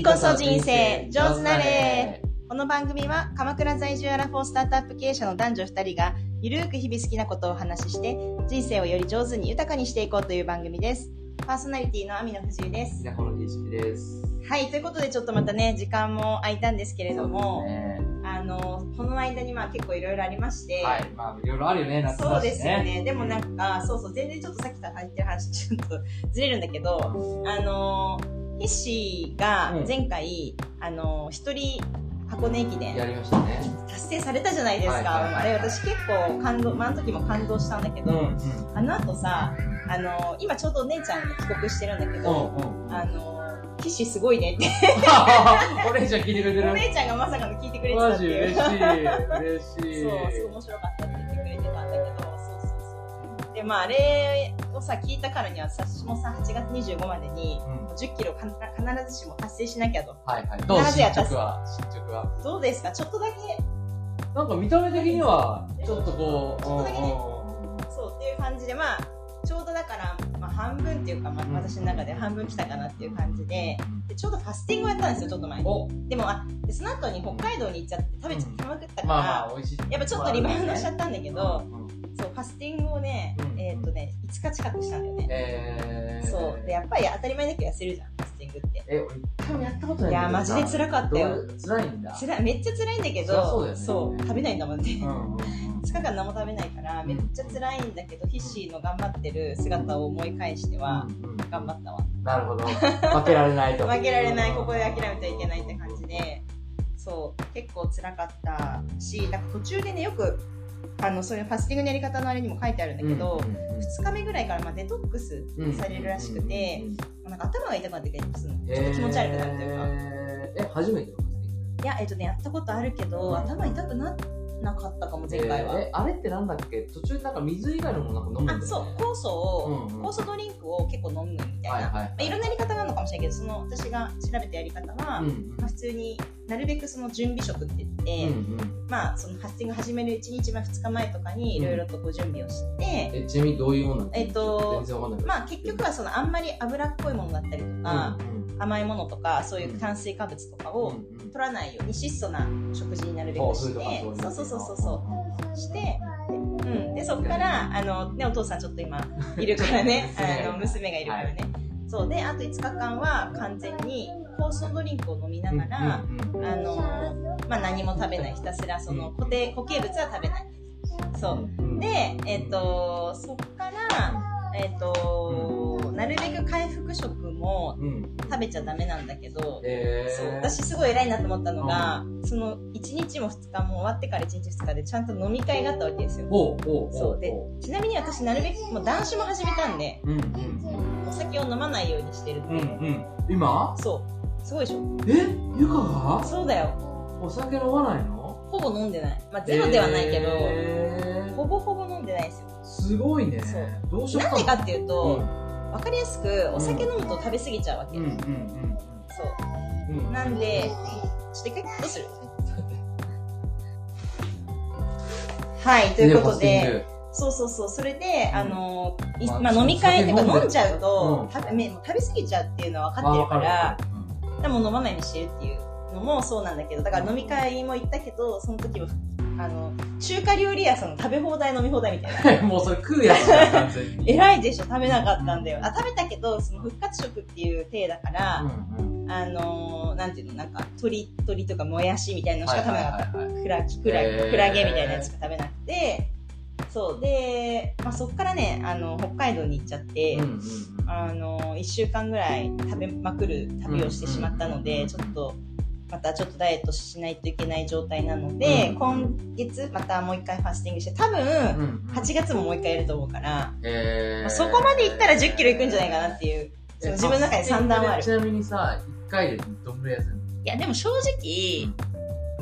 次こそ人生上手なれこの番組は鎌倉在住アラフォースタートアップ経営者の男女2人がゆるーく日々好きなことをお話しして人生をより上手に豊かにしていこうという番組です。パーソナリティの網野藤井です。田の景色です。はい、ということでちょっとまたね、時間も空いたんですけれども、ね、あの、この間にまあ結構いろいろありまして、はい、まあいろいろあるよね、夏だしね。そうですよね。でもなんか、そうそう、全然ちょっとさっきから入ってる話、ちょっとずれるんだけど、あのー、ヒッシーが前回、あのー、一人箱根駅伝やりましたね。達成されたじゃないですか。はいはいはいあれ、私結構感動、まあ、あの時も感動したんだけど、うんあの後さ、あのー、今ちょうどお姉ちゃんが帰国してるんだけうん。ど、うんうん。あのー、ヒッシーすごいねって、お姉ちゃん聞いてくれてるお姉ちゃんがまさかの聞いてくれてたっていう。嬉しい。嬉しそう、い。すごい面白かったって言ってくれてたんだけど、そうそうそう。で、まあ、あれをさ、聞いたからには、私もさ、8月25までに、うん。10キロか必ずしも達成しなきゃと。はいはい。どう？進捗は？進捗は？どうですか？ちょっとだけ、なんか見た目的には、ちょっとこう、ちょっとだけ。ねうんそうっていう感じで、まあ、ちょうどだから、まあ、半分っていうか、まあ、うん。私の中で半分来たかなっていう感じで、でちょうどファスティングをやったんですよ、ちょっと前に。お。でも、あ、でその後に北海道に行っちゃって食べちゃってまくったから。やっぱちょっとリバウンドしちゃったんだけど、日近くしたんだよね。えー、そう。で、やっぱり当たり前だけど痩せるじゃん、ファスティングって。え、俺一回もやったことないいや、マジで辛かったよ。辛いんだ？つらいめっちゃ辛いんだけど、ねそう食べないんだもんね。うんうんうん。2日間何も食べないから、めっちゃ辛いんだけど、ヒッシーの頑張ってる姿を思い返しては、うんうん頑張ったわ。なるほど。負けられないと。負けられない、ここで諦めてはいけないって感じで、そう、結構辛かったし、なんか途中でね、よく、あの、そういうファスティングのやり方のあれにも書いてあるんだけど、うんうんうん2日目ぐらいからまあデトックスされるらしくて、なんか頭が痛くなってきたりするの。ちょっと気持ち悪くなるというか。えー、え、初めてのファスティング。いや、えっとね、やったことあるけど、頭痛くななかったかも、前回は。えー。えあれってなんだっけ？途中なんか水以外のものなんか飲むんだよ、あ、ね、そう、酵素を、うんうん。酵素ドリンクを結構飲むみたいな。はいはいまあ、いろんなやり方があるのかもしれないけど、その私が調べたやり方は、うんうん。まあ、普通になるべくその準備食って言って、うんうんまあそのファスティング始める1日前2日前とかにいろいろとこう準備をして、えちなみにどういうものえっと全然わかんないまあ結局はそのあんまり脂っこいものだったりとか、うん甘いものとかそういう炭水化物とかをうんうん。取らないように質素な食事になるべくして、そうそうそうそうそうしてうん、でそこからあの、ね、お父さんちょっと今いるからね。娘あの娘がいるからね、そう。であと5日間は完全に酵素ドリンクを飲みながら、うんうんうん。あのまあ、何も食べない。ひたすらその固定固形物は食べない。そう。でえっ、とそっからえっ、と、なるべく回復食もうん。食べちゃダメなんだけど、えー、そう。私すごい偉いなと思ったのが、その1日も2日も終わってから1日2日でちゃんと飲み会があったわけですよ。そう。でちなみに私なるべくもう男子も始めたんでうんうん。お酒を飲まないようにしてるってうんうん。今？そうすごいでしょ？え？ゆかがそうだよ。お酒飲まないの？ほぼ飲んでない。まあゼロではないけど、えほぼほぼ飲んでないですよ。ー、すごいね。そう。どうしような。んでかっていううん。と、わかりやすくお酒飲むと食べ過ぎちゃうわけ、うん。うん。うん。そう。うん。なんでちょっと一回どうする？はいということで、そうそうそう。それで、うん。あのいまあまあ、飲み会っていうか酒飲んじゃうと、うん。食べ過ぎちゃうっていうのは分かってるからでも飲まないようにしてるっていうのもそうなんだけどだから飲み会も行ったけどその時はあの中華料理屋さんの食べ放題飲み放題みたいな。もうそれ食うやつだよ完全に。偉いでしょ食べなかったんだよ。あ食べたけどその復活食っていう体だから、うんうんあのー、なんていうのなんか鶏鶏とかもやしみたいなのしか食べなかった、クラクラクラゲみたいなやつしか食べなくて。そう。で、まあ、そっからねあの北海道に行っちゃって、うんうんうんあの1週間ぐらい食べまくる旅をしてしまったので、うんちょっとまたちょっとダイエットしないといけない状態なので、うん。今月またもう一回ファスティングして多分うんうん8月ももう一回やると思うから、えー。まあそこまでいったら1 0キロいくんじゃないかなっていうその自分の中で算段はある。ちなみにさ1回でどんぐらい痩せるのいやでも正直、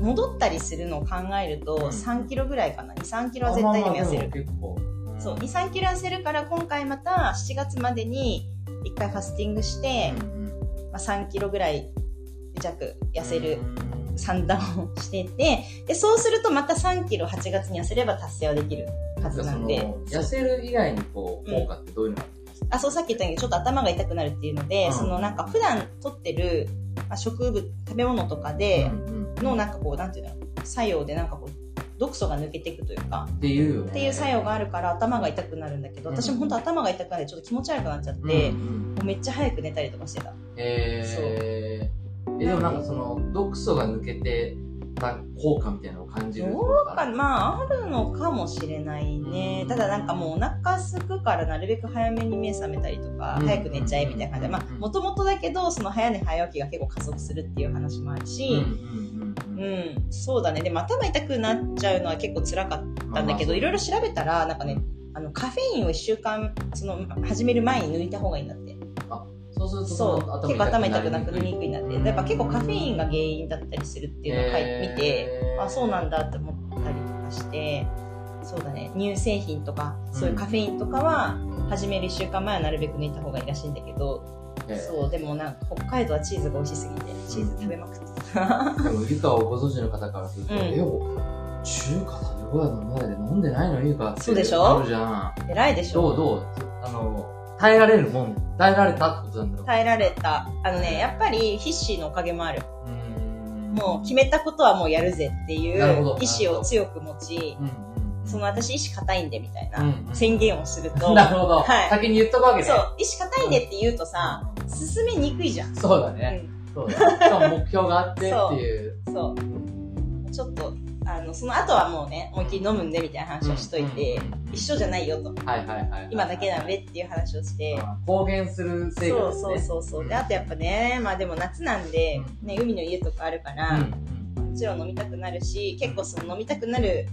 戻ったりするのを考えるとうん3キロぐらいかな23キロは絶対にも痩せる、結構そう23キロ痩せるから今回また7月までに1回ファスティングして、まあ、3キロぐらい弱痩せる算段をしててでそうするとまた3キロ8月に痩せれば達成はできるはずなんで。痩せる以外にこう効果ってどういうのがあそうさっき言ったようにちょっと頭が痛くなるっていうので、うん。そのなんか普段取ってるまあ植物、食べ物とかで、のなんかこう、なんていうの、作用でなんかこう、毒素が抜けていくというか、っていう。っていう作用があるから頭が痛くなるんだけど、うん。私も本当頭が痛くなってちょっと気持ち悪くなっちゃって、うん。うんもうめっちゃ早く寝たりとかしてた。えー、え、でもなんかその、毒素が抜けてた効果みたいなのを感じるどうか、まあ、あるのかもしれないね。ただなんかもうお腹すくからなるべく早めに目覚めたりとか、うん。早く寝ちゃえみたいな感じで、まあ、もともとだけど、その早寝早起きが結構加速するっていう話もあるうんし、うんううん。ん、そうだね。でも頭痛くなっちゃうのは結構辛かったんだけど、いろいろ調べたら、なんかね、あの、カフェインを1週間、その、始める前に抜いた方がいいんだって。そうするとそう。の結構頭痛くなくりにくいんだって。やっぱ結構カフェインが原因だったりするっていうのを書い見て、あ、そうなんだって思ったりとかして、そうだね、乳製品とか、そういうカフェインとかは、始める1週間前はなるべく抜いた方がいいらしいんだけど、そう、でもなんか北海道はチーズが美味しすぎて、チーズ食べまくってた。でも、ゆかをご存知の方からすると、うんえ、お中華食べ放題の前で飲んでないのゆかって。そうでしょ？あるじゃん。偉いでしょ？どうどう？あの、耐えられるもん、耐えられたってことなんだろう。耐えられた。あのね、やっぱり必死のおかげもある。もう決めたことはもうやるぜっていう意志を強く持ち、うんうんその私意志固いんでみたいなうんうん宣言をするうと、ん。なるほど。はい先に言っとくわけね。そう、意志固いんでって言うとさ、進めにくいじゃん。そうだね。そうだね。しかも目標があってっていう。うん、そう。ちょっと、あの、その後はもうね、思いっきり飲むんでみたいな話をしといて、うんうんうん一緒じゃないよと。はいはいはい。今だけなんでっていう話をして、あ公言する生そう活そうそうそう。で、あとやっぱね、まあでも夏なんで、ね、海の家とかあるから、うんもちろん飲みたくなるし、結構その飲みたくなる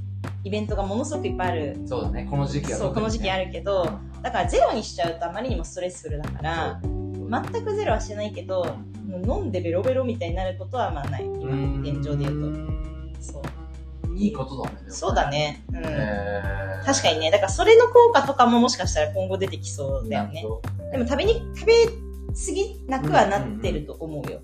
イベントがものすごくいっぱいある。そうだね。この時期はそう、この時期あるるけど、だからゼロにしちゃうとあまりにもストレスフルだから、全くゼロはしてないけど、飲んでベロベロみたいになることはまあない。今、現状で言うと。そう。と。いいことだね。そうだね。うん。確かにね。だからそれの効果とかももしかしたら今後出てきそうだよね。でも食べに、食べ過ぎなくはなってると思うよ。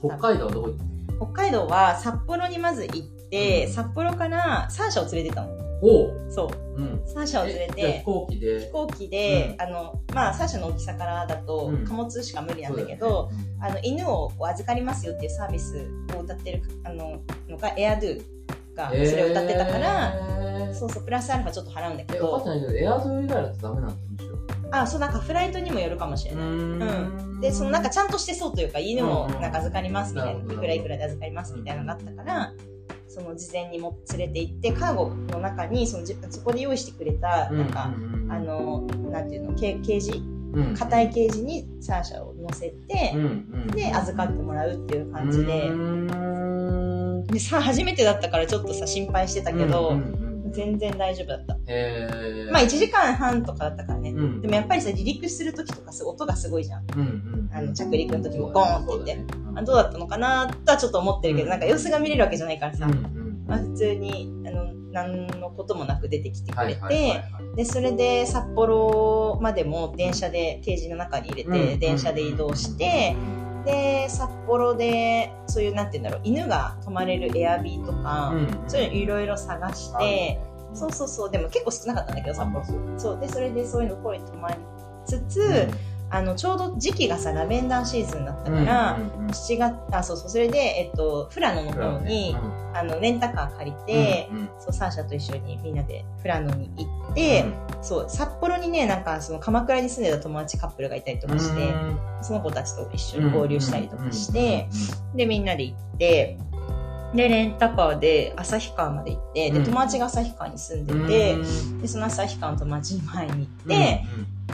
北海道はどこ行った北海道は札幌にまず行って、うん札幌からサーシャを連れてったの。おそう。うん。サーシャを連れえじゃあ飛て、行機で。飛。行機で、うん。あの、まあ、サーシャの大きさからだとうん。貨物しか無理なんだけそど、うだよね。あの、犬を預かりますよっていうサービスを歌ってる、あの、のが、エアドゥがそれを歌ってたから、へーそうそう、プラスアルファちょっと払うんだけえ、分かってど、エアドゥ以外だとダメなんだ、むしろ。あ、そう、なんかフライトにもよるかもしれない。ん。で、そのなんかちゃんとしてそうというか、犬もなんか預かりますみたいな、うんうんいくらいくらで預かりますみたいなのがあったから、その事前にも連れて行って、カーゴの中に、そのじそこで用意してくれた、なんか、あ、の、なんていうの、ケケージ硬いケージにサーシャを乗せて、で、預かってもらうっていう感じで、でさ、初めてだったからちょっとさ、心配してたけど、全然大丈夫だった。へー。まあ1時間半とかだったからね。うん。でもやっぱりさ、離陸するときとかす音がすごいじゃん。うんうんあの着陸の時もゴーンって言って。あどうだったのかなとはちょっと思ってるけど、うん。なんか様子が見れるわけじゃないからさ、うんうんまあ、普通に、あの、何のこともなく出てきてくれて、はいはいはいはいで、それで札幌までも電車で、ケージの中に入れて、うん電車で移動して、で、札幌で、そういう、なんて言うんだろう、犬が泊まれるエアビーとか、そういうのいろいろ探して、そうそうそう、でも結構少なかったんだけど、札幌。そう、で、それでそういうのこういうの泊まりつつ、あの、ちょうど時期がさ、ラベンダーシーズンだったから、7月、あ、そうそう、それで、えっと、富良野の方に、あの、レンタカー借りて、そう、サーシャと一緒にみんなで富良野に行って、そう、札幌にね、なんかその鎌倉に住んでた友達カップルがいたりとかして、その子たちと一緒に合流したりとかして、で、みんなで行って、で、レンタカーで旭川まで行って、で、うん。友達が旭川に住んでて、で、その旭川の友達に前に行って、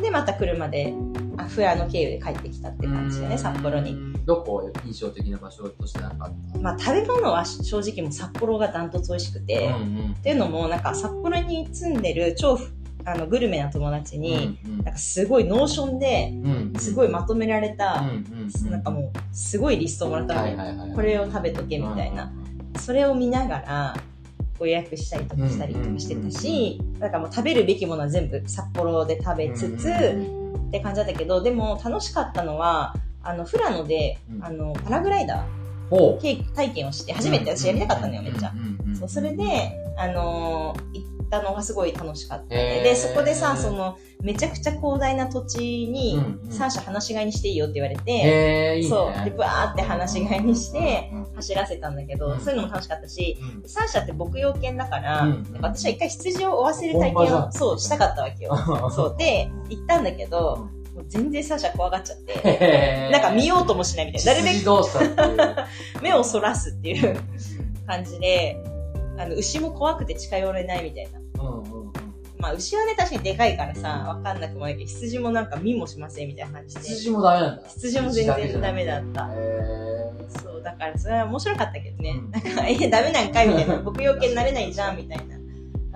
で、また車で、あ、富良野経由で帰ってきたって感じでね、札幌に。。どこ印象的な場所としてなんかあったまあ、食べ物は正直もう札幌がダントツ美味しくて、っていうのも、なんか札幌に住んでる超あのグルメな友達に、なんかすごい Notion で、すごいまとめられた、なんかもう、すごいリストをもらったの。ね。これを食べとけみたいな。それを見ながら、ご予約したりとかしたりとかしてたし、なんかもう食べるべきものは全部札幌で食べつつ、って感じだったけど、でも楽しかったのは、あの、富良野で、あの、パラグライダー体験をして、初めて私やりたかったのよ、めっちゃ。そう、それで、あのー、たのがすごい楽しかった、で、そこでさ、その、めちゃくちゃ広大な土地にうんうん、3社放し飼いにしていいよって言われて。そう。で、バーって放し飼いにして、走らせたんだけど、うんそういうのも楽しかったし、うん3社って牧羊犬だから、うん私は一回羊を追わせる体験を、そう、したかったわけよ。そう。で、行ったんだけど、もう全然3社怖がっちゃって、なんか見ようともしないみたいな。なるべ。く目をそらすっていう感じで、あの、牛も怖くて近寄れないみたいな。うんうんうんまあ、牛はね、確かにでかいからさ、わかんなくもないけど、羊もなんか見もしませんみたいな感じで。羊もダメなんだ。羊も全然ダメだった。だからそれは面白かったけどねうん。なんか、え、ダメなんかいみたいな。牧羊犬になれないじゃんみたいな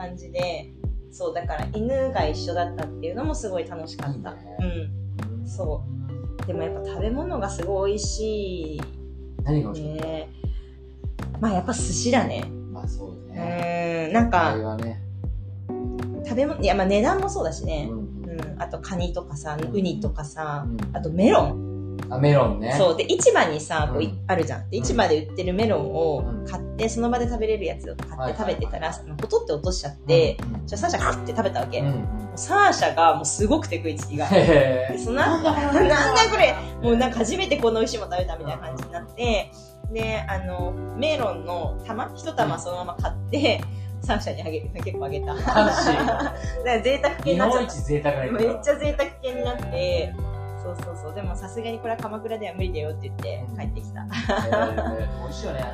感じで。そう、だから犬が一緒だったっていうのもすごい楽しかった。うん。そう。でもやっぱ食べ物がすごい美味しい何が美味しかっね。まあやっぱ寿司だね。たまあそううね。ーん、なんあかね。食べ物、いやまあ値段もそうだしねう。んうん。あとカニとかさ、ウニとかさ、うんあとメロン。あ、メロンね。そう。で、市場にさ、こういうんあるじゃん。で、市場で売ってるメロンをうん買って、その場で食べれるやつを買って食べてたら、はいそのほとって落としちゃって、うん、じゃあサーシャ食って食べたわけ。もうんサーシャがもうすごくて食いつきが。その後、なんだこれもうなんか初めてこんな美味しいもの食べたみたいな感じになって、で、あの、メロンの玉一玉そのまま買って、サーシャにあげる。結構あげた。だ から贅沢系に日なっちゃった。めっちゃ贅沢系になって、そうそうそう。でもさすがにこれは鎌倉では無理だよって言って帰ってきた。美味しいよね、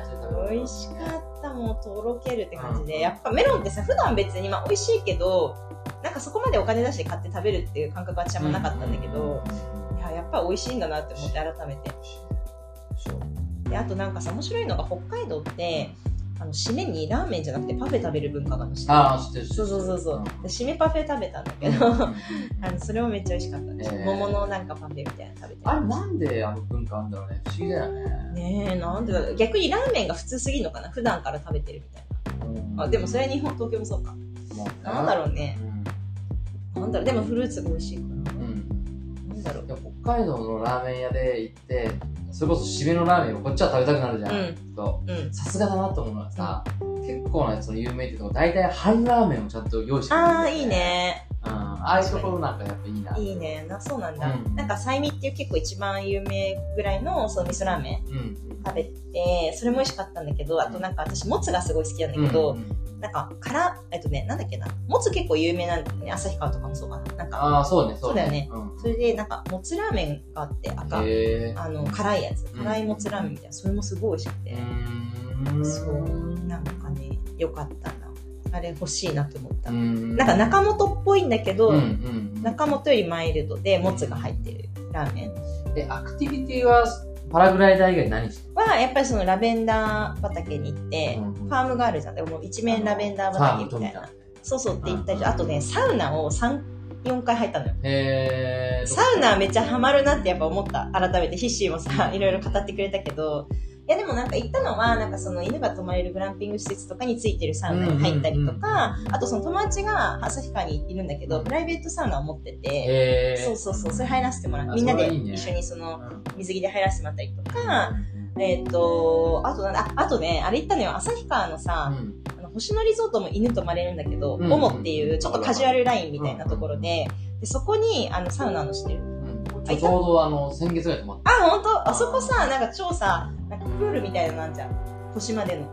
美味しかった、もうとろけるって感じうんで。やっぱメロンってさ、普段別にまあ美味しいけど、なんかそこまでお金出して買って食べるっていう感覚は私はあんまなかったんだけど、いや、やっぱ美味しいんだなって思って改めて。で、あとなんかさ、面白いのが北海道って、あの、締めにラーメンじゃなくてパフェ食べる文化があるの知ってるああ、知ってる。そうそうそうそう。で締めパフェ食べたんだけうんど、うん あの、それもめっちゃ美味しかったです。えー桃のなんかパフェみたいなの食べて。あれなんであの文化あるんだろうね。不思議だよね。ねえ、なんでだろう逆にラーメンが普通すぎるのかな？普段から食べてるみたいな。あ、でもそれは日本、東京もそうか。もうなんだろうね。うん。なんだろう、でもフルーツが美味しいから。うん。なんだろう。北海道のラーメン屋で行って、それこそ締めのラーメンをこっちは食べたくなるじゃん。さすがだなと思うのはさ、結構なその有名っていうとこ、大体半ラーメンをちゃんと用意してくれるんだよああ、いい。ね。うん。ああいうところなんかやっぱいいな。いいね。な、そうなんだ。うんなんか、サイミっていう結構一番有名ぐらいの、その味噌ラーメンうん。食べて、それも美味しかったんだけど、あとなんか私、もつがすごい好きなんだけど、なんか、から、えっとね、なんだっけな。もつ結構有名なんだよね。旭川とかもそうかな。なんか、ああ、そうね、そうだよねうん。それで、なんか、もつラーメンがあって、赤。あの、辛いやつ。うん辛いもつラーメンみたいな。それもすごい美味しくて。うん。そう。なんかね、よかったな。あれ欲しいなと思った。うん。なんか中本っぽいんだけど。中本よりマイルドでもつが入ってるラーメンえ、アクティビティはパラグライダー以外何しては、やっぱりそのラベンダー畑に行って、うんファームがあるじゃん。でもう一面ラベンダー畑みたいな。そうそうって言ったり、あとね、サウナを3、4回入ったのよ。へー。サウナめっちゃハマるなってやっぱ思った。改めて、ヒッシーもさ、いろいろ語ってくれたけど、いやでもなんか行ったのは、なんかその犬が泊まれるグランピング施設とかについてるサウナに入ったりとか、あとその友達が旭川にいるんだけど、プライベートサウナを持ってて。そうそうそう、それ入らせてもらう。あみんなで一緒にそのうん。水着で入らせてもらったりとか、えっ、と、あとなんだ、ああとね、あれ行ったのよ、旭川のさ、うん。あの星野リゾートも犬泊まれるんだけど、うんオモっていうちょっとカジュアルラインみたいなところで、でそこにあのサウナのしてる。うんちょうどあの、先月ぐらい泊まっあ、ほんとあそこさ、なんか超さ、なんかプールみたいなのあんじゃん。星までの。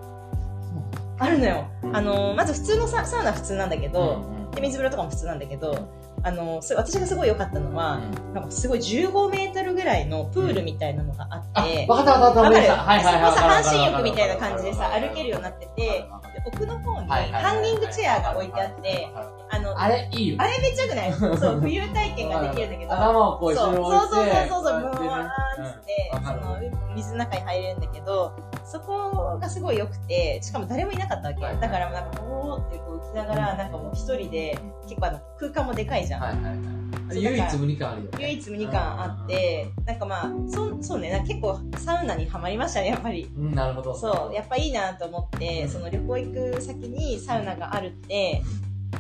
あるのよ。あの、まず普通のササウナは普通なんだけた。ど、うんで、水風呂とかも普通なんだけど、あの、私がすごい良かったのは、なんかすごい15メートルぐらいのプールみたいなのがああって、、わかったわかったわわかった。はいはいはい。そこさ、半身浴みたいな感じで歩けるようになってて、で奥の方にハンギングチェアが置いてあって、あの、あれ、いいよ。あれめっちゃよくない？そう、浮遊体験ができるんだけど、頭をこうそう後ろそうに置いて。そうそうそう、ブこうやワーンっってその、水の中に入れるんだけど、そこがすごい良くて、しかも誰もいなかったわけ。はいだからなんか、おーってこう浮きながら、なんかもう一人で、結構あの、空間もでかいじゃん。唯一無二感あるよね。唯一無二感あって、なんかまあ、そう、そうね、結構サウナにはまりましたね、やっぱり。うん、なるほど。そう、やっぱいいなと思って、その旅行行く先にサウナがあるって、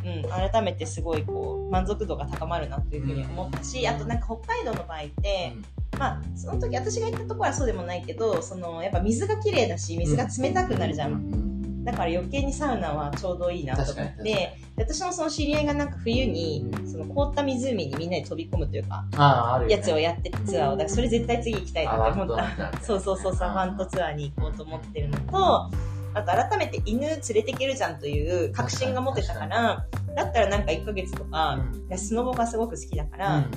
うん、改めてすごいこう、満足度が高まるなというふうに思ったし、あとなんか北海道の場合って、まあ、その時私が行ったところはそうでもないけど、その、やっぱ水が綺麗だし、水が冷たくなるじゃん。ん。だから余計にサウナはちょうどいいなと思って、で私もその知り合いがなんか冬にう、ん。その凍った湖にみんなで飛び込むというか、ああ、あるよ、ね。やつをやっててツアーを、だからそれ絶対次行きたいなって思った。そうそうそう、サファントツアーに行こうと思ってるのと、あと改めて犬連れてけるじゃんという確信が持ってたから、だったらなんか1ヶ月とか、いやスノボがすごく好きだから、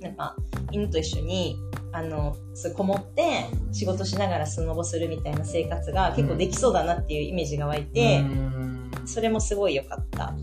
なんか犬と一緒に、あの、こもって仕事しながらスノボするみたいな生活が結構できそうだなっていうイメージが湧いて、それもすごい良かった。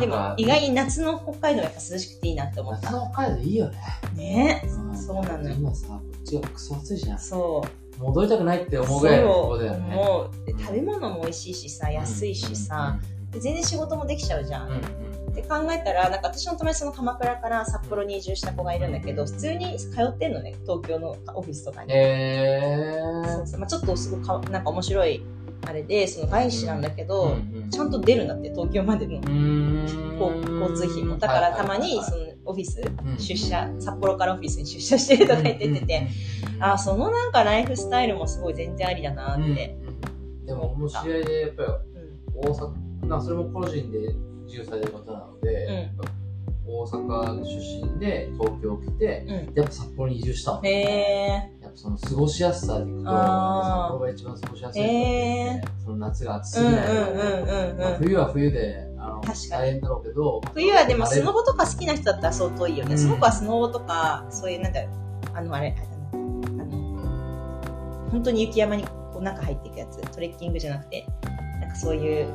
でも意外に夏の北海道はやっぱ涼しくていいなって思った。夏の北海道いいよね。ねんそうなのよ今さ、こっちがクソ暑いじゃん。そう。戻りたくないって思うぐらいのとこだよね。もう、で食べ物も美味しいしさ、安いしさ、で全然仕事もできちゃうじゃん。うんうんって考えたら、なんか私の友達その鎌倉から札幌に移住した子がいるんだけど、普通に通ってんのね、東京のオフィスとかに。えそうそうまあ、ちょっとすごいかなんか面白いあれで、その外資なんだけー。ど、うんちゃんと出るんだって、東京までのうーん交交通費も。だからたまにそのオフィス、うん出社、札幌からオフィスに出社してるとか言ってて、あ、そのなんかライフスタイルもすごい全然ありだなって。うんうんでも、もう知り合いで、やっぱりうん。大阪、なそれも個人で自由されなので、うん大阪出身で東京来て、うん。やっぱ札幌に移住したの。へえやっぱその過ごしやすさでいくと、札幌が一番過ごしやすいと思ってて、その夏が暑すぎない、うんうんうんまあうん。冬は冬であの確かに大変だろうけど、冬はでもスノボとか好きな人だったら相当いいよね。うんその子はスノボとか、そういうなんだろう、あのあれ、あの、本当に雪山にこう中入っていくやつ、トレッキングじゃなくて、なんかそういう、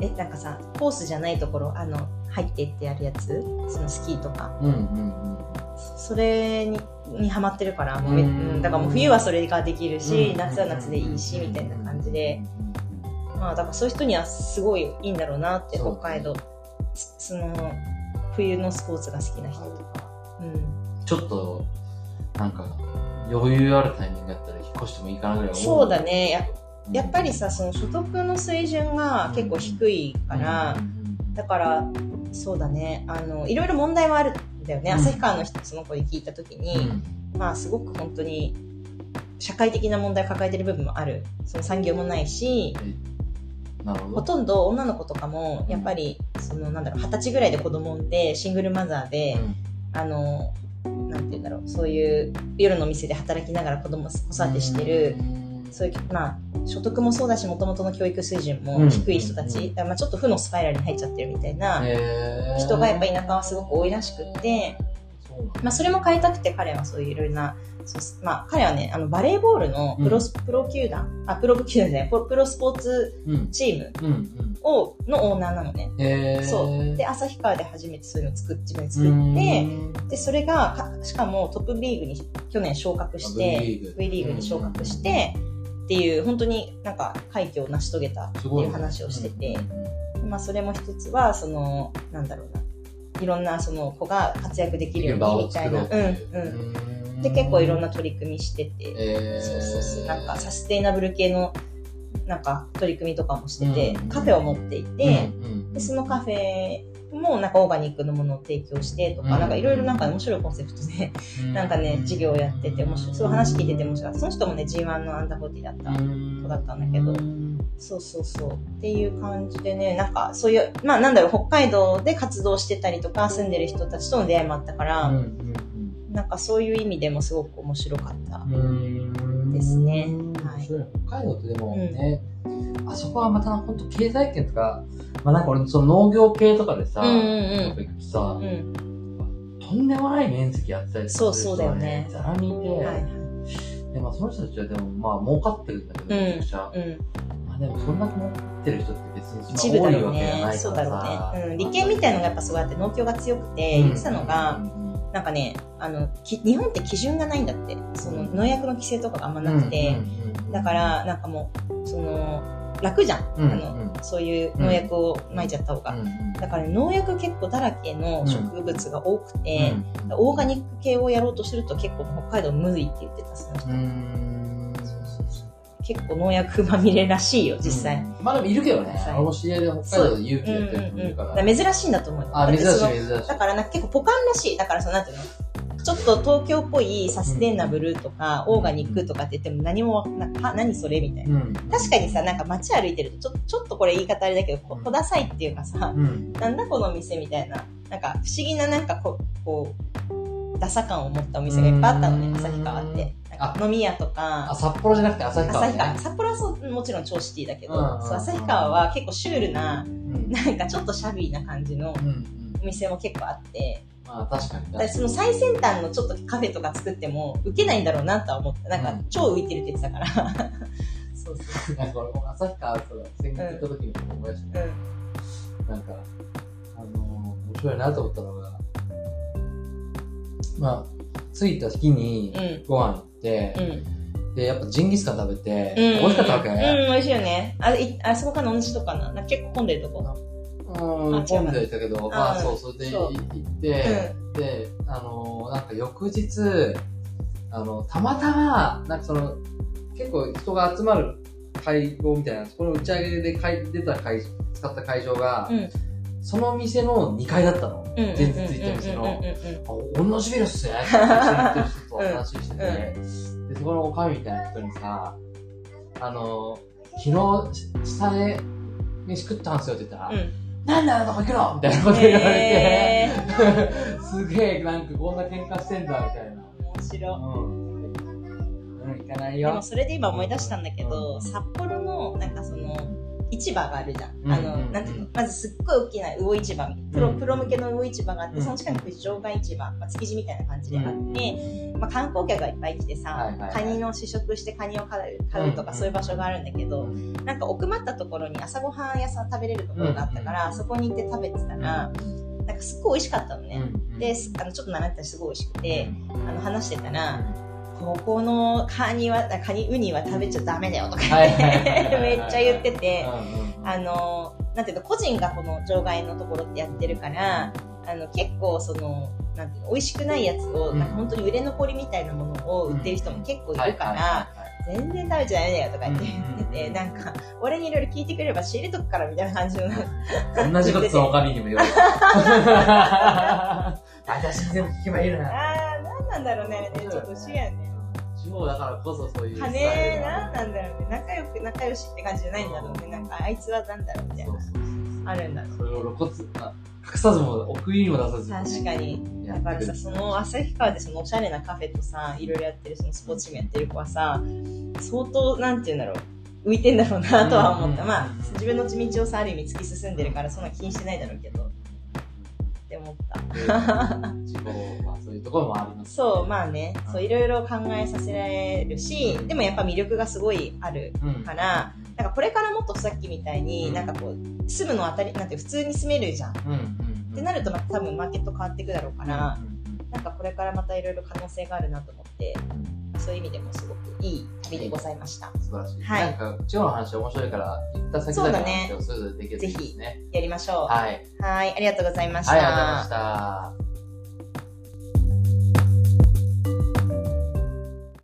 え、なんかさ、コースじゃないところ、あの、入っていってやるやつ、そのスキーとか、うんうんうん。それに、にハマってるから、もうめうんうんだからもう冬はそれができるし、うん夏は夏でいいし、みたいな感じで、まあだからそういう人にはすごいいいんだろうなって、北海道。その、冬のスポーツが好きな人とか。うん。ちょっと、なんか、余裕あるタイミングだったら引っ越してもいいかなぐらい思う。そうだね。やっぱりさ、その所得の水準が結構低いから、うんうんうんだから、そうだね。あの、いろいろ問題はあるんだよね。うん旭川の人、その子に聞いたときに、まあすごく本当に、社会的な問題を抱えてる部分もある。その産業もないし、ほど。ほとんど女の子とかも、やっぱり、その、なんだろう、二十歳ぐらいで子供産んで、シングルマザーで、あの、なんて言うんだろう、そういう夜の店で働きながら子供、子育てしてる、そういう、まあ、所得もそうだし、もともとの教育水準も低い人たち、うん。まあちょっと負のスパイラルに入っちゃってるみたいな人がやっぱ田舎はすごく多いらしくって、まあそれも変えたくて彼はそういういろいろな、まあ彼はね、あのバレーボールのプロ,、うプロ球団、あ、プロ球団じゃない、プロスポーツうん。チーム。を、のオーナーなのね。そう。で、旭川で初めてそういうのを作っ、自分で作うって、ん。で、それがか、しかもトップリーグに去年昇格して、V リーグに昇格して、っていう、本当になんか快挙を成し遂げたっていう話をしててまあそれも一つは、その、なんだろうな、いろんなその子が活躍できるよう場にみたいな。ん。で、結構いろんな取り組みしてて、えー。そうそうそう、なんかサステイナブル系の、なんか取り組みとかもしててうん、カフェを持っていて、で、そのカフェもなんかオーガニックのものを提供してとか、うん。なんかいろいろなんか面白いコンセプトで、なんかね、授業をやってて面白い。そういう話聞いてて面白い。その人もね、G1 のアンダーフォーティだった子だったんだけど、そうそうそう。っていう感じでね、なんかそういう、まあなんだろう、北海道で活動してたりとか、住んでる人たちとの出会いもあったから、なんかそういう意味でもすごく面白かった。ですね。はい。北海道ってでもね、あそこはまた本当経済圏とか、まあなんか俺その農業系とかでさ、うんうんやっぱ行くとさ、うん。うん。とんでもない面積やってたりそうそうだよねざらにいて、はいはい。でまあ、その人たちはでもまあ儲かってるんだけど、うんめちゃくちゃ。うん。まあでもそんだけ儲かってる人って別に一そんな多いわ部だろうね。けじゃないからさ。そうだろうね。うん。理系みたいのがやっぱすごいあって、農協が強くて、言ってたのが、なんかね、あの、き日本って基準がないんだって。その農薬の規制とかがあんまなくて、だか、ら、なんかもう、その、楽じゃん。うんあの、そういう農薬を撒いちゃった方が。だから、ね、農薬結構だらけの植物が多くて、オーガニック系をやろうとすると結構北海道無理って言ってた、その人。結構農薬まみれらしいよ、実際。うんまあでもいるけどね俺も知り合いで北海道で勇気やってるから。珍しいんだと思うよ。あ、珍しい珍しい。だからな結構ポカンらしい。だからそのなんていうの？ちょっと東京っぽいサステナブルとか、オーガニックとかって言っても何もわな、は、何それみたいな。うん。確かにさ、なんか街歩いてると、ちょちょっとこれ言い方あれだけど、ここださいっていうかさ、うん。なんだこの店みたいな、なんか不思議ななんかこう、こう、ダサ感を持ったお店がいっぱいあったのね、うん旭川って。飲み屋とあ、か、札幌じゃなくて旭川、ね。旭川。札幌はそう、もちろん超シティだけど、うんそう旭川は結構シュールな、うん。なんかちょっとシャビーな感じの。お店も結構あって、まあ確かにだからその最先端のちょっとカフェとか作っても受けないんだろうなとは思った。なんかうん超浮いてるって言ってたから。そうそう。なんか俺も旭川そうだ、先日行った時に思い出した、うん。なんか、あのー、面白いなと思ったのが、まあ、着いた日にうん。ご飯行って、うん。で、やっぱジンギスカン食べて、うん。美味しかったわけ、うん、美味しいよね。あれ、いあそこからの同じとこかな？なんか結構混んでるとこ？うん、混んでいたけど、まあうんそう、それで行って、で、あのー、なんか翌日、あの、たまたま、なんかその、結構人が集まる会合みたいな、そこの打ち上げで会出た会、使った会場が、うん。その店の2階だったの。うん。前日行った店の。同じビルっすね。って言ってる人と話してて、で、そこのおかみみたいな人にさ、あの、昨日、下で飯食ったんすよって言ったら、うん。うん。なんだあのとこ行くのみたいなこと言われて、へすげえ、なんかこんな喧嘩してんだ、みたいな。面白うん。うん、行かないよでも。それで今思い出したんだけど、札幌のなんかその市場があるじゃん。うんあの、うんなんていうの？まずすっごい大きな魚市場、プロ、うんプロ向けの魚市場があって、うん。その近くに場外市場、まあ、築地みたいな感じであって、まあ、観光客がいっぱい来てさ、カニの試食してカニを買う買うとかそういう場所があるんだけど、うんなんか奥まったところに朝ごはん屋さん食べれるところがあったから、そこに行って食べてたら、なんかすっごい美味しかったのね。で、すあの、ちょっと習ったらすごい美味しくて、あの、話してたら、ここのカニは、あカニ、ウニは食べちゃダメだよとかめっちゃ言ってて、あの、なんていうの、個人がこの場外のところってやってるから、あの、結構その、なんていうの、美味しくないやつを、うん。なんか本当に売れ残りみたいなものを売ってる人も結構いるから、全然食べちゃダメだよとか言っててて、なんか、俺にいろいろ聞いてくれれば仕入れとくからみたいな感じの、同じことそのおかみにも言われた。私に全部聞けばいいなんなんだろうね、ちょっと不思議やね。地方だからこそそういう金、がなんなんだろうね。仲良く仲良しって感じじゃないんだろうね。なんか、あいつはなんだろうみたいな。あるんだろう。それを露骨、あ隠さずも奥にも出さず確かに。やだからさ、ってくるその旭川でそのおしゃれなカフェとさ、いろいろやってる、そのスポーツチームやってる子はさ、相当、なんて言うんだろう、浮いてんだろうなとは思った。うんまあ、自分の道をさ、ある意味突き進んでるから、そんな気にしてないだろうけど、思った。地方はそういうところもあります。そう、まあね、そう、いろいろ考えさせられるし、でもやっぱ魅力がすごいあるうんから、なんかこれからもっとさっきみたいに、なんかこう、住むの当たり、なんて普通に住めるじゃん。っうんうんうん。てなると、また多分マーケット変わっていくだろうから、うんなんかこれからまたいろいろ可能性があるなと思って、うんそういう意味でもすごくいい旅でございました。うん素晴らしい。はいなんか、地方の話面白いから、行った先々の話をそれぞれできるといいですね。やりましょう。はい。はい、ありがとうございました。はい、ありがとうございました。